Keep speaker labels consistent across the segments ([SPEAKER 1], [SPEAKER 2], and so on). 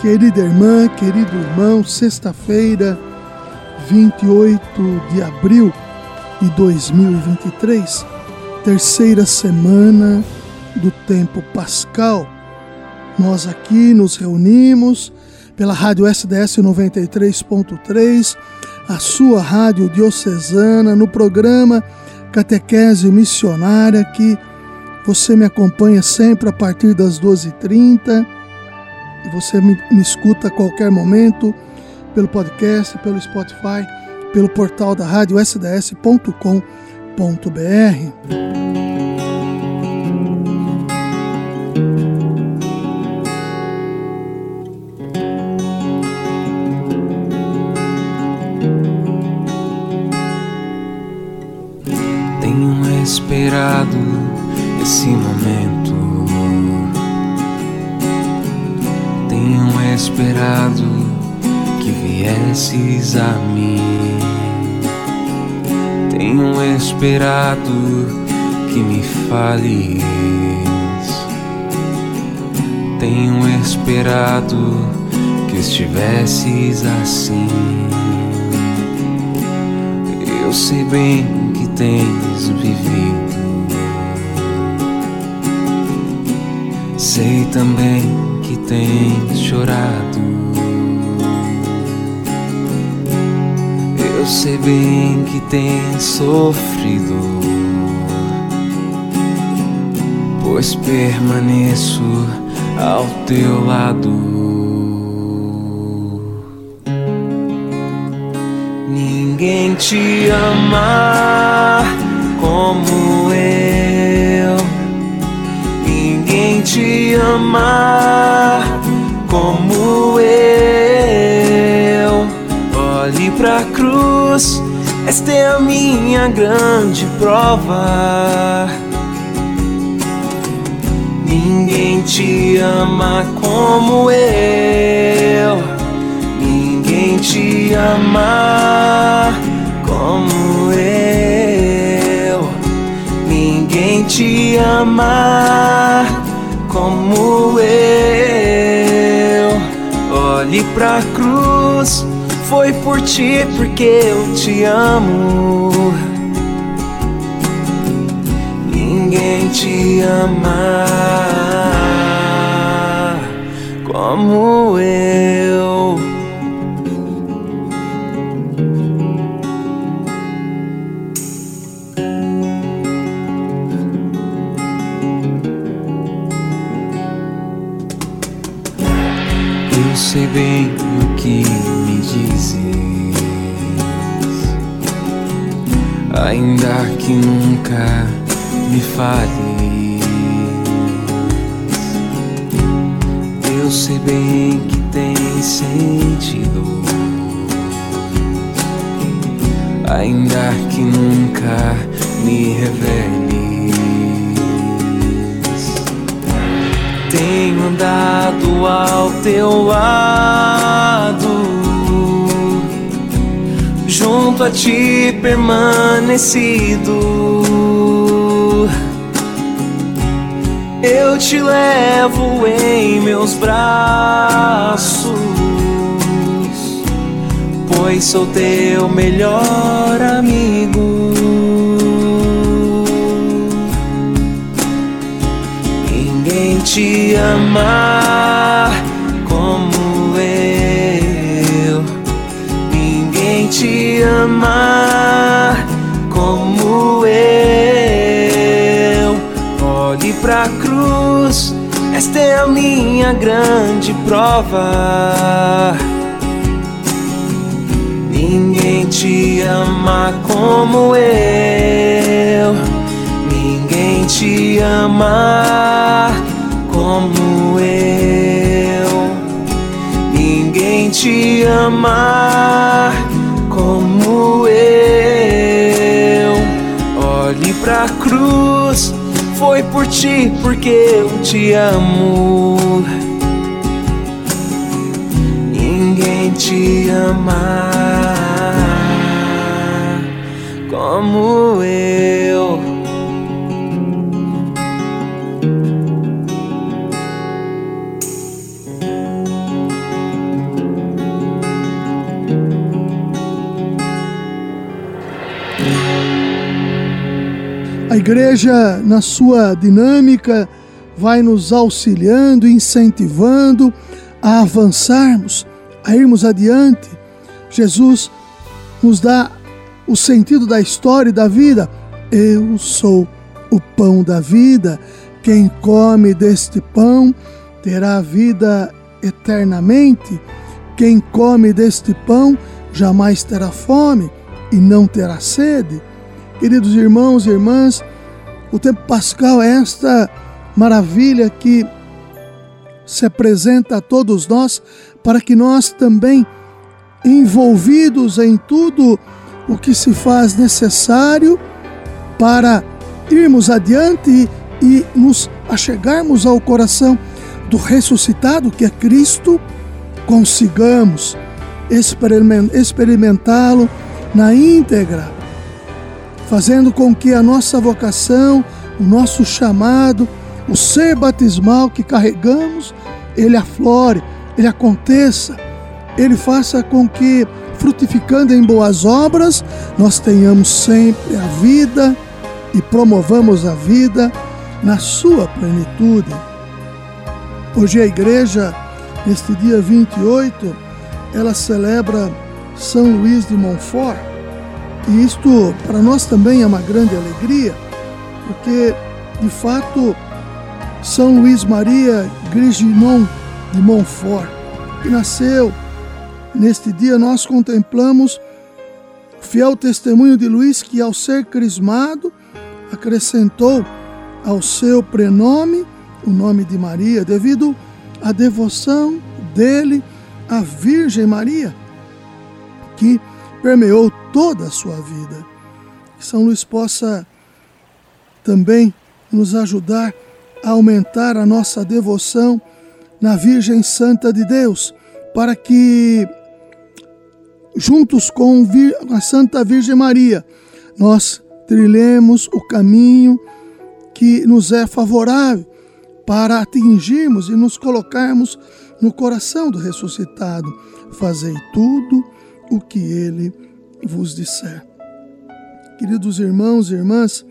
[SPEAKER 1] querida irmã, querido irmão. Sexta-feira, 28 de abril de 2023, terceira semana do tempo pascal. Nós aqui nos reunimos pela Rádio SDS 93.3, a sua rádio diocesana, no programa Catequese Missionária, que você me acompanha sempre a partir das 12h30 e você me, me escuta a qualquer momento pelo podcast, pelo Spotify, pelo portal da rádio sds.com.br.
[SPEAKER 2] viesses a mim. Tenho esperado que me fales. Tenho esperado que estivesses assim. Eu sei bem que tens vivido. Sei também que tens chorado. Eu sei bem que tens sofrido, pois permaneço ao teu lado. Ninguém te ama como eu. Ninguém te ama como eu. Olhe pra cruz, esta é a minha grande prova. Ninguém te ama como eu. Ninguém te ama como eu. Ninguém te ama como eu. Olhe pra cruz, foi por ti porque eu te amo. Ninguém te ama como eu. Ainda que nunca me fales. Eu sei bem que tens sentido, ainda que nunca me reveles. Tenho andado ao teu lado, junto a ti permanecido. Eu te levo em meus braços, pois sou teu melhor amigo. Ninguém te ama te ama como eu. Olhe pra cruz, esta é a minha grande prova. Ninguém te ama como eu. Ninguém te ama como eu. Ninguém te amar Cruz, foi por ti porque eu te amo. Ninguém te ama como eu.
[SPEAKER 1] Igreja, na sua dinâmica, vai nos auxiliando, incentivando a avançarmos, a irmos adiante. Jesus nos dá o sentido da história e da vida. Eu sou o pão da vida. Quem come deste pão terá vida eternamente. Quem come deste pão jamais terá fome e não terá sede. Queridos irmãos e irmãs, o tempo pascal é esta maravilha que se apresenta a todos nós para que nós também, envolvidos em tudo o que se faz necessário para irmos adiante e nos achegarmos ao coração do ressuscitado, que é Cristo, consigamos experimentá-lo na íntegra fazendo com que a nossa vocação, o nosso chamado, o ser batismal que carregamos, ele aflore, ele aconteça, ele faça com que, frutificando em boas obras, nós tenhamos sempre a vida e promovamos a vida na sua plenitude. Hoje a igreja, neste dia 28, ela celebra São Luís de Montfort, e isto para nós também é uma grande alegria, porque de fato São Luís Maria Grignon de Montfort, que nasceu neste dia, nós contemplamos o fiel testemunho de Luís que, ao ser crismado, acrescentou ao seu prenome o nome de Maria, devido à devoção dele à Virgem Maria, que permeou toda a sua vida. Que São Luís possa também nos ajudar a aumentar a nossa devoção na Virgem Santa de Deus, para que, juntos com a Santa Virgem Maria, nós trilhemos o caminho que nos é favorável para atingirmos e nos colocarmos no coração do ressuscitado. Fazei tudo o que ele vos disser. Queridos irmãos e irmãs,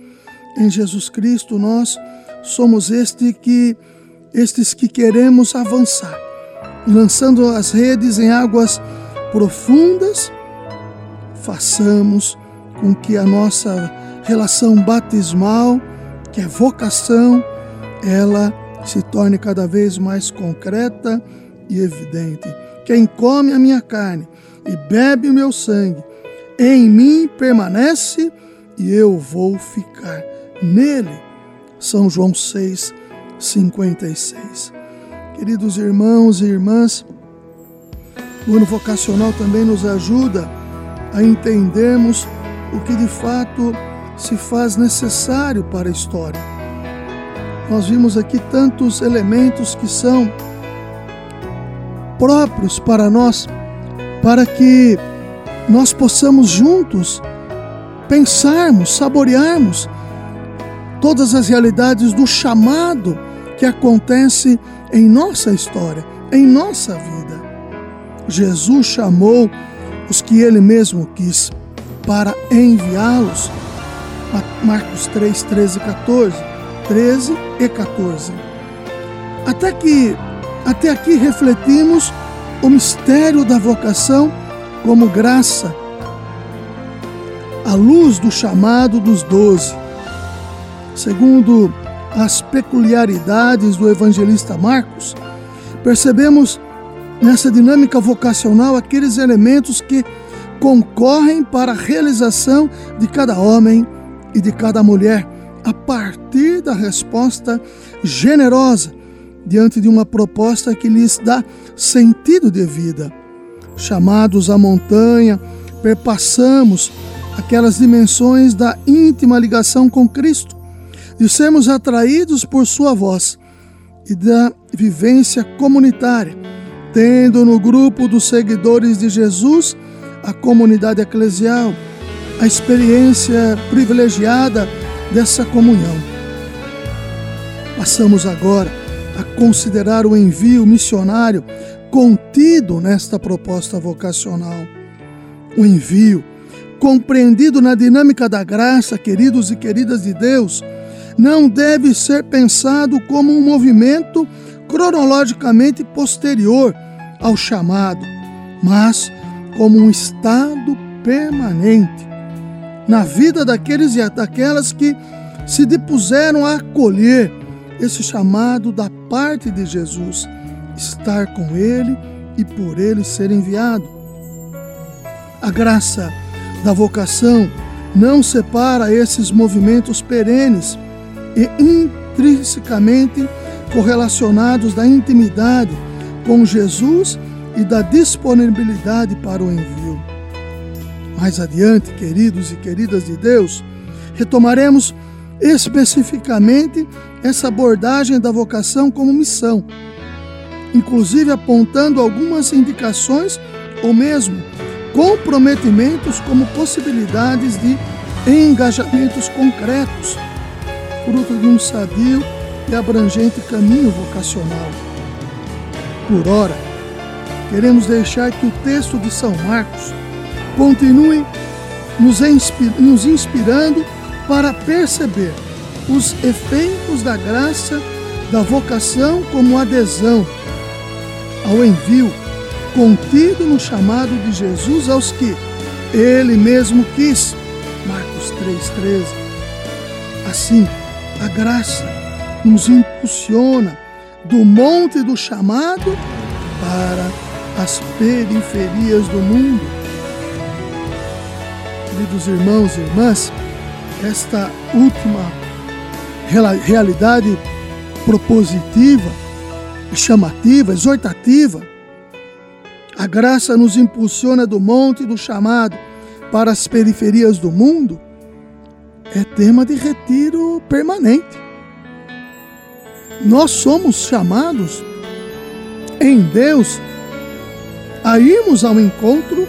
[SPEAKER 1] em Jesus Cristo nós somos este que estes que queremos avançar, lançando as redes em águas profundas, façamos com que a nossa relação batismal, que é vocação, ela se torne cada vez mais concreta e evidente. Quem come a minha carne e bebe o meu sangue, em mim permanece e eu vou ficar nele. São João 6, 56. Queridos irmãos e irmãs, o ano vocacional também nos ajuda a entendermos o que de fato se faz necessário para a história. Nós vimos aqui tantos elementos que são próprios para nós, para que nós possamos juntos pensarmos, saborearmos todas as realidades do chamado que acontece em nossa história, em nossa vida. Jesus chamou os que ele mesmo quis para enviá-los. Marcos 3, 13 e 14. 13 e 14. Até que até aqui refletimos o mistério da vocação como graça, à luz do chamado dos doze. Segundo as peculiaridades do evangelista Marcos, percebemos nessa dinâmica vocacional aqueles elementos que concorrem para a realização de cada homem e de cada mulher a partir da resposta generosa diante de uma proposta que lhes dá sentido de vida chamados à montanha, perpassamos aquelas dimensões da íntima ligação com Cristo, de sermos atraídos por Sua voz e da vivência comunitária, tendo no grupo dos seguidores de Jesus a comunidade eclesial, a experiência privilegiada dessa comunhão. Passamos agora a considerar o envio missionário contido nesta proposta vocacional. O envio, compreendido na dinâmica da graça, queridos e queridas de Deus, não deve ser pensado como um movimento cronologicamente posterior ao chamado, mas como um estado permanente na vida daqueles e daquelas que se dispuseram a acolher esse chamado da parte de Jesus estar com Ele e por Ele ser enviado. A graça da vocação não separa esses movimentos perenes e intrinsecamente correlacionados da intimidade com Jesus e da disponibilidade para o envio. Mais adiante, queridos e queridas de Deus, retomaremos especificamente essa abordagem da vocação como missão inclusive apontando algumas indicações ou mesmo comprometimentos como possibilidades de engajamentos concretos, fruto de um sadio e abrangente caminho vocacional. Por ora, queremos deixar que o texto de São Marcos continue nos inspirando para perceber os efeitos da graça da vocação como adesão ao envio contido no chamado de Jesus aos que ele mesmo quis. Marcos 3,13. Assim, a graça nos impulsiona do monte do chamado para as periferias do mundo. Queridos irmãos e irmãs, esta última realidade propositiva chamativa, exortativa. A graça nos impulsiona do monte do chamado para as periferias do mundo. É tema de retiro permanente. Nós somos chamados em Deus a irmos ao encontro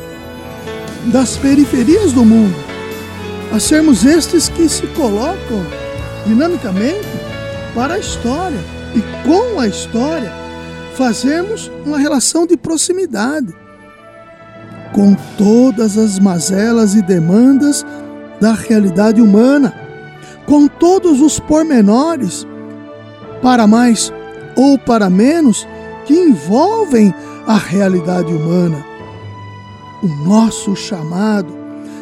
[SPEAKER 1] das periferias do mundo, a sermos estes que se colocam dinamicamente para a história e com a história fazemos uma relação de proximidade com todas as mazelas e demandas da realidade humana, com todos os pormenores, para mais ou para menos, que envolvem a realidade humana. O nosso chamado,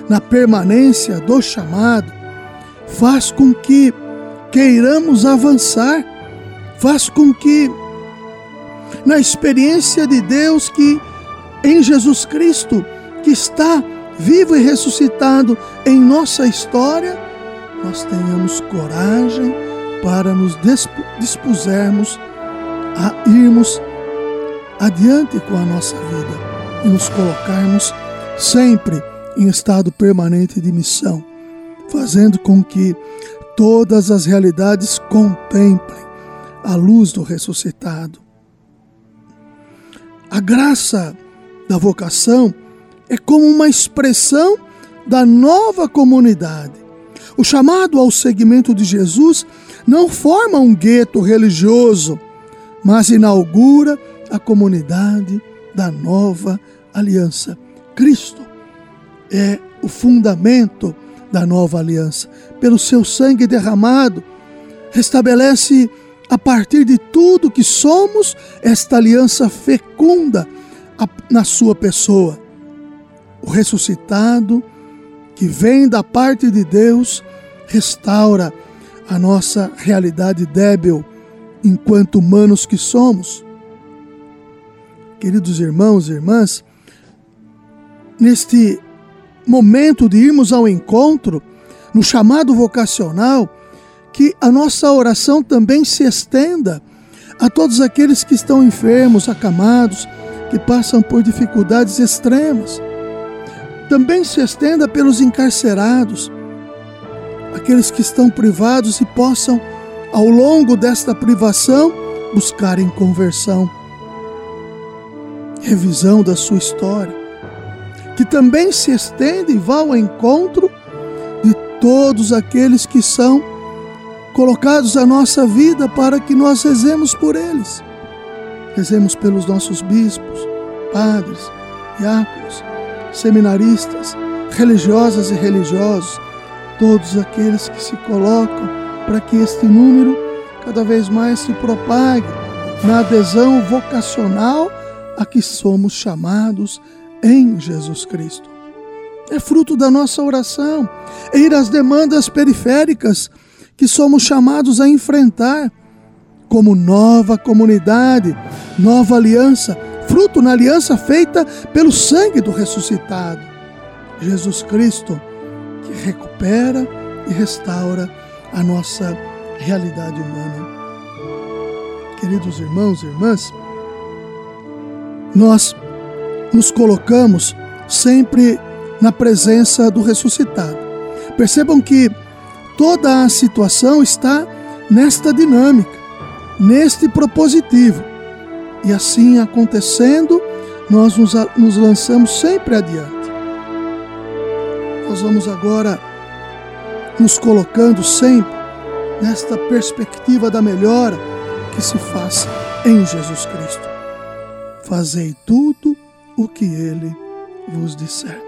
[SPEAKER 1] na permanência do chamado, faz com que queiramos avançar faz com que, na experiência de Deus que em Jesus Cristo, que está vivo e ressuscitado em nossa história, nós tenhamos coragem para nos dispusermos a irmos adiante com a nossa vida e nos colocarmos sempre em estado permanente de missão, fazendo com que todas as realidades contemplem a luz do ressuscitado. A graça da vocação é como uma expressão da nova comunidade. O chamado ao seguimento de Jesus não forma um gueto religioso, mas inaugura a comunidade da nova aliança. Cristo é o fundamento da nova aliança. Pelo seu sangue derramado, restabelece a partir de tudo que somos, esta aliança fecunda na sua pessoa. O ressuscitado, que vem da parte de Deus, restaura a nossa realidade débil enquanto humanos que somos. Queridos irmãos e irmãs, neste momento de irmos ao encontro, no chamado vocacional, que a nossa oração também se estenda a todos aqueles que estão enfermos, acamados, que passam por dificuldades extremas. Também se estenda pelos encarcerados, aqueles que estão privados e possam, ao longo desta privação, buscarem conversão, revisão da sua história, que também se estende e vá ao encontro de todos aqueles que são colocados à nossa vida para que nós rezemos por eles. Rezemos pelos nossos bispos, padres, diáconos, seminaristas, religiosas e religiosos, todos aqueles que se colocam para que este número cada vez mais se propague na adesão vocacional a que somos chamados em Jesus Cristo. É fruto da nossa oração ir às demandas periféricas que somos chamados a enfrentar como nova comunidade, nova aliança, fruto na aliança feita pelo sangue do ressuscitado. Jesus Cristo, que recupera e restaura a nossa realidade humana. Queridos irmãos e irmãs, nós nos colocamos sempre na presença do ressuscitado. Percebam que toda a situação está nesta dinâmica, neste propositivo. E assim acontecendo, nós nos, nos lançamos sempre adiante. Nós vamos agora nos colocando sempre nesta perspectiva da melhora que se faça em Jesus Cristo. Fazei tudo o que ele vos disser.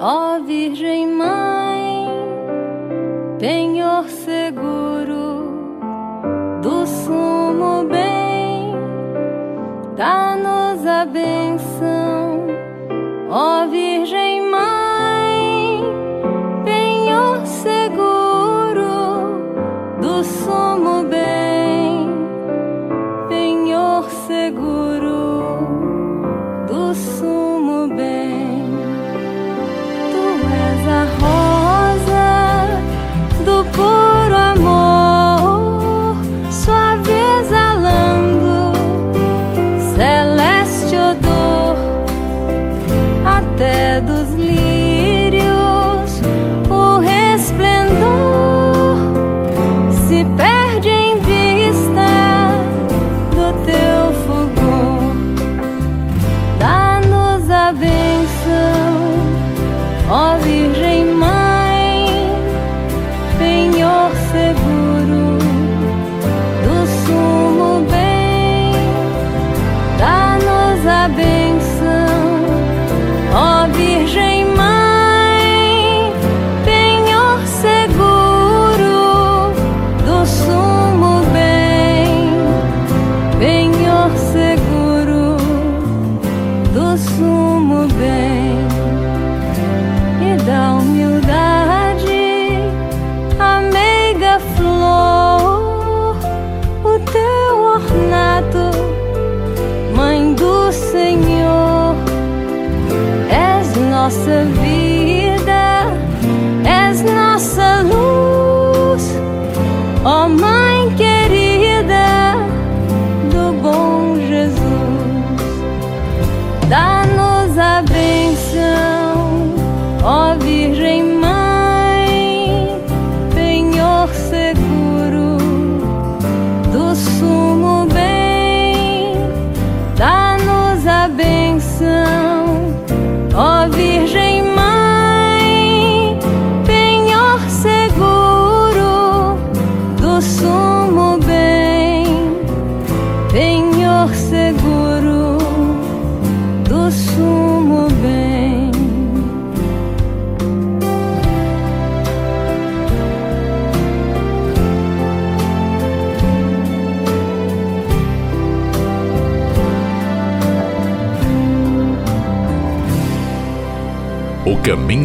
[SPEAKER 3] Ó Virgem Mãe, penhor seguro do sumo bem, dá-nos a benção, ó Virgem Mãe, penhor seguro do sumo bem, nossa vida,